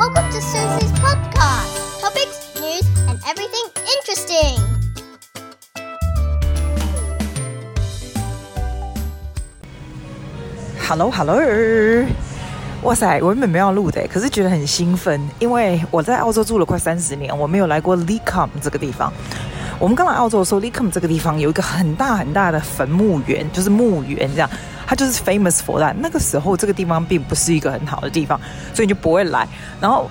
Welcome to Susie's podcast. Topics, news, and everything interesting. Hello Hello，哇塞，我原本没有要录的，可是觉得很兴奋，因为我在澳洲住了快三十年，我没有来过 Lecom 这个地方。我们刚来澳洲的时候，Lecom 这个地方有一个很大很大的坟墓园，就是墓园这样，它就是 famous for that。那个时候这个地方并不是一个很好的地方，所以你就不会来。然后。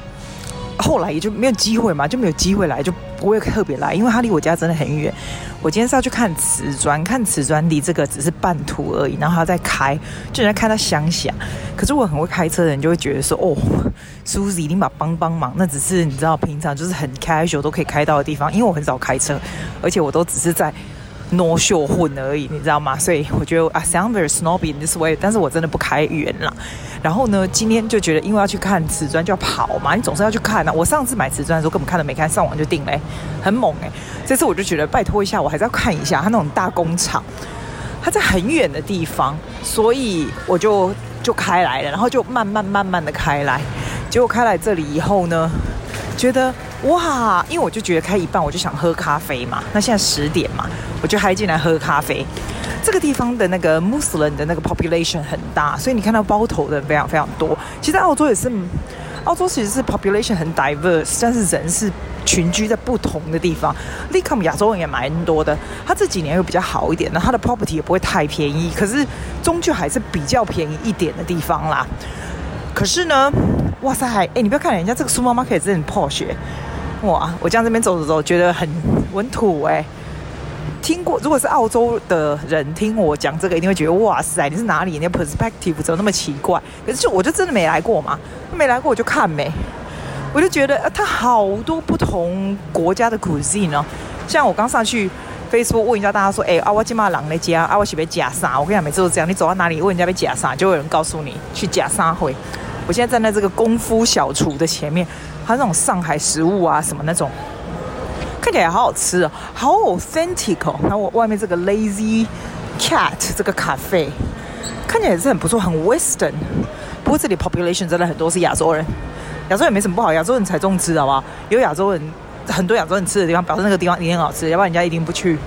后来也就没有机会嘛，就没有机会来，就不会特别来，因为它离我家真的很远。我今天是要去看瓷砖，看瓷砖离这个只是半途而已，然后还要再开，就人家开到乡下。可是我很会开车的人就会觉得说，哦，Susie 一定把帮帮忙，那只是你知道平常就是很 casual 都可以开到的地方，因为我很少开车，而且我都只是在。No show 混而已，你知道吗？所以我觉得 I sound very snobby in this way，但是我真的不开远了。然后呢，今天就觉得因为要去看瓷砖就要跑嘛，你总是要去看啊。我上次买瓷砖的时候根本看都没看，上网就订了，很猛哎。这次我就觉得拜托一下，我还是要看一下他那种大工厂，他在很远的地方，所以我就就开来了，然后就慢慢慢慢的开来，结果开来这里以后呢，觉得。哇，因为我就觉得开一半我就想喝咖啡嘛，那现在十点嘛，我就嗨进来喝咖啡。这个地方的那个穆斯林的那个 population 很大，所以你看到包头的非常非常多。其实澳洲也是，澳洲其实是 population 很 diverse，但是人是群居在不同的地方。Lakem 亚洲人也蛮多的，他这几年又比较好一点，那他的 property 也不会太便宜，可是终究还是比较便宜一点的地方啦。可是呢，哇塞，哎，你不要看人家这个 supermarket 真的很 posh。哇！我这样这边走走走，觉得很稳土哎。听过，如果是澳洲的人听我讲这个，一定会觉得哇塞，你是哪里？你的 perspective 怎么那么奇怪？可是我就真的没来过嘛，没来过我就看没。我就觉得它好多不同国家的 cuisine 哦。像我刚上去 Facebook 问一下大家说，哎，阿瓦金马朗那家，阿瓦西被假啥？我跟你讲，每次都这样，你走到哪里问人家被假啥，就有人告诉你去假啥会。我现在站在这个功夫小厨的前面。它那种上海食物啊，什么那种，看起来好好吃哦，好 authentic 哦。然后我外面这个 Lazy Cat 这个咖啡，看起来也是很不错，很 Western。不过这里 population 真的很多是亚洲人，亚洲人没什么不好，亚洲人才重吃，好不好？有亚洲人，很多亚洲人吃的地方，表示那个地方一定很好吃，要不然人家一定不去。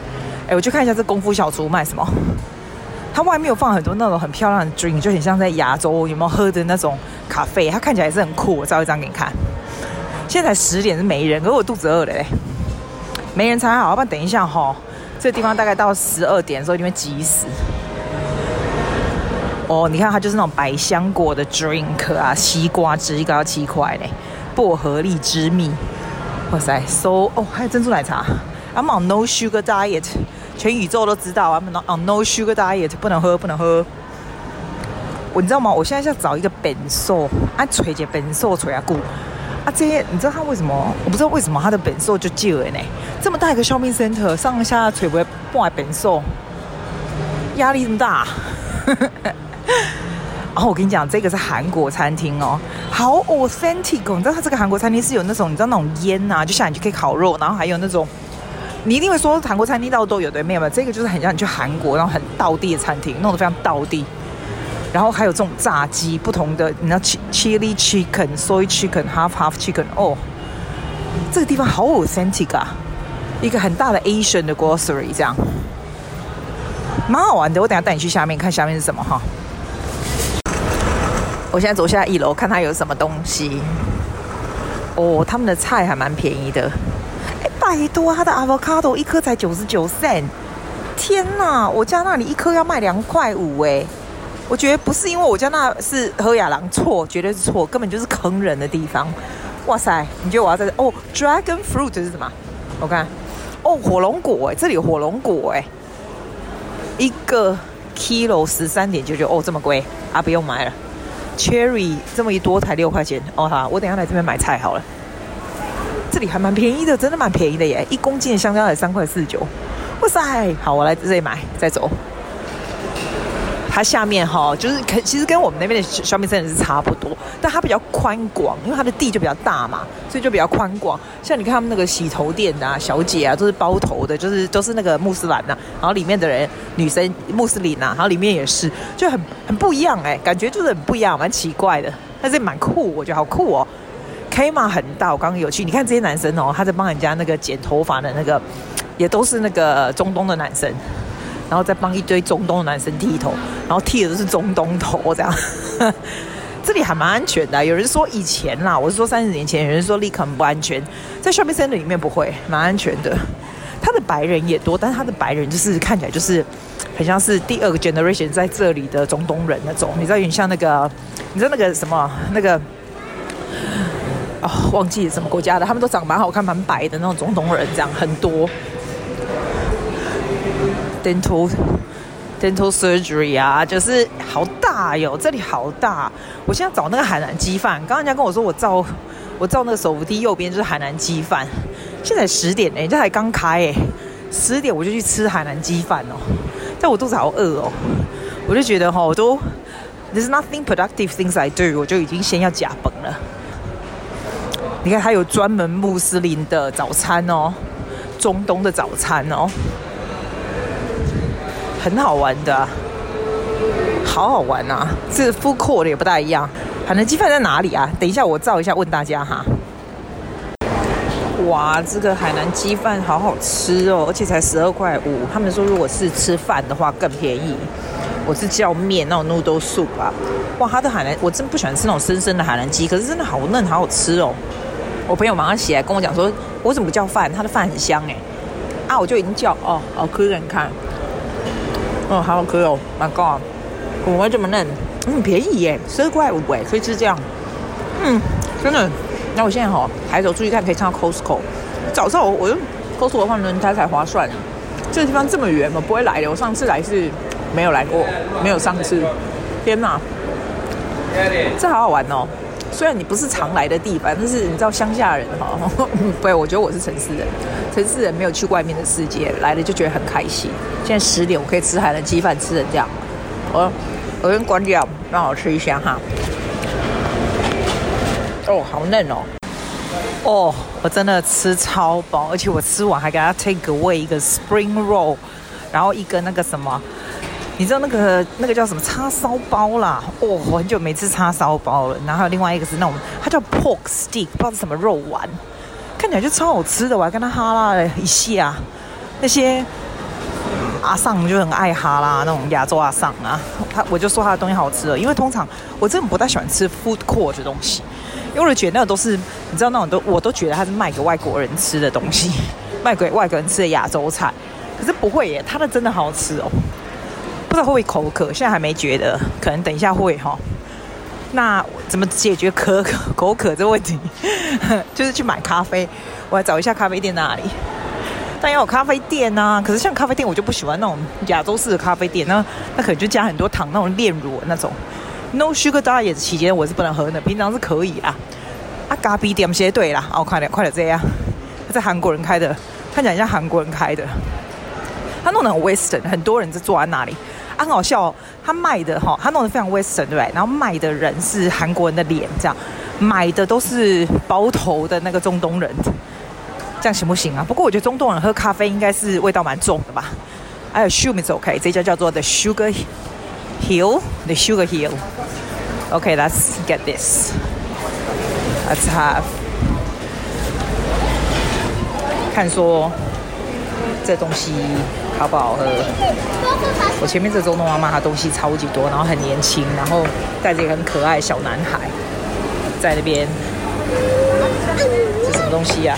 哎，我去看一下这功夫小厨卖什么。它外面有放很多那种很漂亮的 drink，就很像在亚洲有没有喝的那种咖啡，它看起来也是很酷。我照一张给你看。现在才十点是没人，可是我肚子饿了嘞，没人才好，要不然等一下哈、这地方大概到十二点的时候就会挤死。哦，你看它就是那种百香果的 drink 啊，西瓜汁一个要七块嘞，薄荷荔枝蜜，哇塞，so 哦还有珍珠奶茶，I'm on no sugar diet，全宇宙都知道，I'm on no sugar diet，不能喝不能喝。我你知道吗？我现在要找一个本寿，啊，锤姐本寿锤啊，姑。啊，这些你知道他为什么？我不知道为什么他的本寿就借了呢？这么大一个 shopping center，上下垂不会半本寿，压力这么大。然 后我跟你讲，这个是韩国餐厅哦，好 authentic 哦。你知道他这个韩国餐厅是有那种你知道那种烟呐、啊，就像你就可以烤肉，然后还有那种，你一定会说韩国餐厅到处都有对，没有没有，这个就是很像你去韩国然后很道地的餐厅，弄得非常道地。然后还有这种炸鸡，不同的，你知道，chili chicken、soy chicken、half half chicken，哦，这个地方好 authentic 啊，一个很大的 Asian 的 grocery，这样，蛮好玩的。我等下带你去下面看下面是什么哈。我现在走下一楼，看它有什么东西。哦，他们的菜还蛮便宜的。哎，拜托，它的 avocado 一颗才九十九 cent，天哪，我家那里一颗要卖两块五哎。我觉得不是因为我家那是喝雅郎错，绝对是错，根本就是坑人的地方。哇塞，你觉得我要在这？哦，Dragon Fruit 是什么？我看，哦，火龙果哎，这里有火龙果哎，一个 kilo 十三点九九，哦，这么贵啊，不用买了。Cherry 这么一多才六块钱，哦好，我等下来这边买菜好了。这里还蛮便宜的，真的蛮便宜的耶，一公斤的香蕉才三块四九。哇塞，好，我来这里买，再走。它下面哈，就是其实跟我们那边的小米森林是差不多，但它比较宽广，因为它的地就比较大嘛，所以就比较宽广。像你看他们那个洗头店啊，小姐啊，都是包头的，就是都是那个穆斯兰呐、然后里面的人女生穆斯林呐、然后里面也是，就很很不一样哎、感觉就是很不一样，蛮奇怪的，但是蛮酷，我觉得好酷哦。Kama 很大，我刚刚有去，你看这些男生哦，他在帮人家那个剪头发的那个，也都是那个中东的男生，然后再帮一堆中东的男生剃头，然后剃的都是中东头这样。这里还蛮安全的，有人说以前啦，我是说三十年前，有人说 Lecom 不安全，在 Shopping Center 里面不会，蛮安全的。他的白人也多，但是他的白人就是看起来就是很像是第二个 generation 在这里的中东人那种，你知道有点像那个，你知道那个什么那个，哦，忘记什么国家的，他们都长蛮好看、蛮白的那种中东人，这样很多。Dental dental surgery 啊，就是好大哟，这里好大。我现在找那个海南鸡饭，刚刚人家跟我说我照我照那个手扶梯右边就是海南鸡饭。现在十点哎，这才刚开哎，十点我就去吃海南鸡饭哦，但我肚子好饿哦，我就觉得哈，我都 there's nothing productive things I do，我就已经先要假崩了。你看，还有专门穆斯林的早餐哦，中东的早餐哦，很好玩的，好好玩啊！这 food court 的也不大一样。海南鸡饭在哪里啊？等一下我照一下问大家哈。哇，这个海南鸡饭好好吃哦，而且才十二块五。他们说如果是吃饭的话更便宜。我是叫面那种 noodle soup 啊。哇，他的海南我真不喜欢吃那种生生的海南鸡，可是真的好嫩，好好吃哦。我朋友马上起来跟我讲说，我怎么不叫饭？他的饭很香哎。啊，我就已经叫哦，好吃给你看。哦，好好吃哦，My God，怎么会这么嫩？嗯，便宜耶，十二块五哎，可以吃这样。嗯，真的。那我现在哈抬头出去看，可以看到 Costco。早上我我用 Costco 换，轮胎才划算。这个地方这么远，我不会来的。我上次来是没有来过，没有上次。天哪，这好好玩哦！虽然你不是常来的地方，但是你知道乡下人哈，不对，我觉得我是城市人。城市人没有去外面的世界，来了就觉得很开心。现在十点，我可以吃海南鸡饭，吃成这样。我我先关掉，让我吃一下哈。哦，好嫩哦！哦，我真的吃超饱，而且我吃完还给他 take away 一个 spring roll，然后一个那个什么，你知道那个那个叫什么叉烧包啦？哦，我很久没吃叉烧包了。然后还有另外一个是那种，它叫 pork stick，不知道是什么肉丸，看起来就超好吃的。我还跟他哈拉了一下，那些阿桑就很爱哈拉那种亚洲阿桑啊，他我就说他的东西好吃了，因为通常我真的不太喜欢吃 food court 的东西。因为我觉得那个都是，你知道那种都，我都觉得它是卖给外国人吃的东西，卖给外国人吃的亚洲菜。可是不会耶，他的真的好吃哦。不知道会不会口渴，现在还没觉得，可能等一下会哈、那怎么解决渴渴口渴这个问题？就是去买咖啡，我来找一下咖啡店哪里。但要有咖啡店啊，可是像咖啡店我就不喜欢那种亚洲式的咖啡店，那那可能就加很多糖，那种炼乳那种。No sugar diet 期间我是不能喝的，平常是可以啊。啊，咖啡店些对啦，哦，快点，快点这样。他在韩国人开的，看起来像韩国人开的。他弄得很 Western，很多人在坐在那里。啊，很好笑，他卖的哈，他弄得非常 Western 对不对？然后卖的人是韩国人的脸，这样买的都是包头的那个中东人，这样行不行啊？不过我觉得中东人喝咖啡应该是味道蛮重的吧。还有 assume it's OK，这家叫做 The Sugar Hill, The Sugar Hill. Okay, let's get this. Let's have. 看说这东西好不好喝？我前面这中东妈妈，她东西超级多，然后很年轻，然后带着一个很可爱的小男孩在那边。这什么东西呀、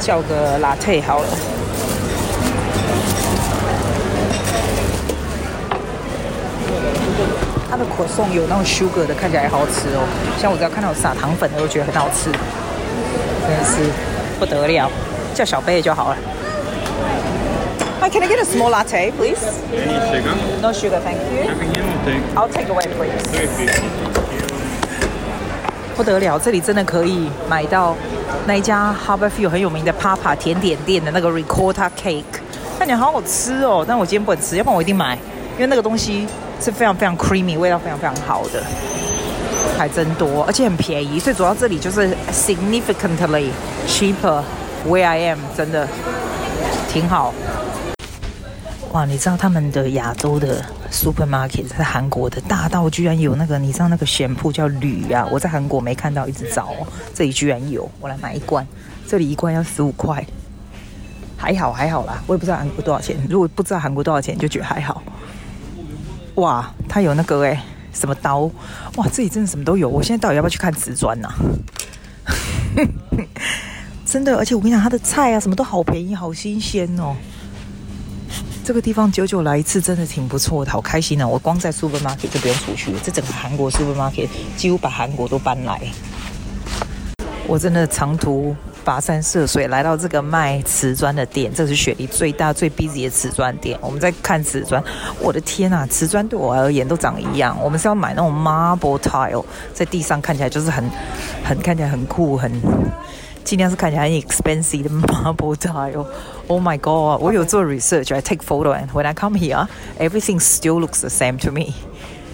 叫个拿铁好了。它的可颂有那种 sugar 的，看起来也好吃哦。像我只要看到有撒糖粉的，我觉得很好吃，真的是不得了。叫小杯就好了。Hi, can I get a small latte, please? Any sugar? No sugar, thank you. I'll take away, please. 不得了，这里真的可以买到那一家 Harborview 很有名的 Papa 甜点店的那个 Ricotta Cake，看起来好好吃哦。但我今天不能吃，要不然我一定买，因为那个东西。是非常非常 creamy，味道非常非常好的，还真多，而且很便宜。最主要这里就是 significantly cheaper where I am，真的挺好。哇，你知道他们的亚洲的 supermarket 在韩国的大道居然有那个，你知道那个咸铺叫铝啊？我在韩国没看到，一直找哦，这里居然有，我来买一罐，这里一罐要十五块，还好还好啦，我也不知道韩国多少钱，如果不知道韩国多少钱，就觉得还好。哇，他有那个诶，什么刀？哇，这里真的什么都有，我现在到底要不要去看瓷砖呐？真的，而且我跟你讲，他的菜啊，什么都好便宜，好新鲜哦。这个地方久久来一次，真的挺不错的，好开心啊！我光在 supermarket 就不用出去了，这整个韩国 supermarket 几乎把韩国都搬来。我真的长途跋山涉水来到这个卖瓷砖的店，这是雪梨最大最 busy 的瓷砖店。我们在看瓷砖，我的天啊，瓷砖对我而言都长一样。我们是要买那种 marble tile，在地上看起来就是很很看起来很酷很。尽量是看起来很 expensive 的 marble tile。Oh my god！我有做 research，I take photo，and when I come here，everything still looks the same to me。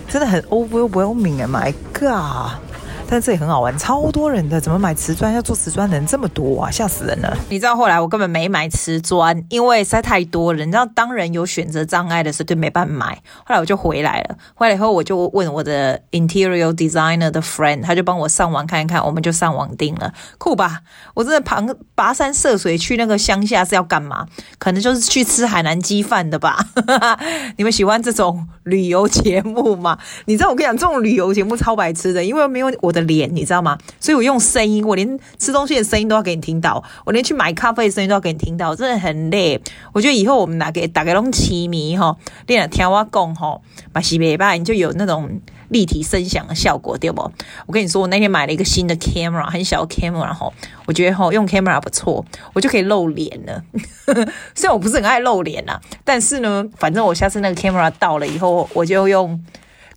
真的很 overwhelming 啊！My god！ 但这里很好玩，超多人的，怎么买瓷砖要做瓷砖的人这么多啊？吓死人了！你知道后来我根本没买瓷砖，因为实在太多了。你知道，当人有选择障碍的时候，就没办法买。后来我就回来了，回来以后我就问我的 interior designer 的 friend，他就帮我上网看一看，我们就上网订了，酷吧？我真的爬跋山涉水去那个乡下是要干嘛？可能就是去吃海南鸡饭的吧？你们喜欢这种旅游节目吗？你知道我跟你讲，这种旅游节目超白痴的，因为没有我的脸，你知道吗？所以我用声音，我连吃东西的声音都要给你听到，我连去买咖啡的声音都要给你听到，真的很累。我觉得以后我们拿给大家拢痴迷哈，练了听我讲哈，把西北吧，你就有那种立体声响的效果，对不？我跟你说，我那天买了一个新的 camera，很小 camera 哈，我觉得哈用 camera 不错，我就可以露脸了。虽然我不是很爱露脸呐，但是呢，反正我下次那个 camera 到了以后，我就用。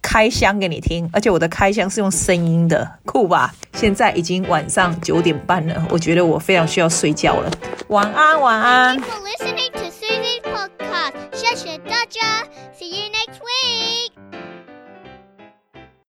开箱给你听，而且我的开箱是用声音的，酷吧？现在已经晚上九点半了，我觉得我非常需要睡觉了。晚安，晚安。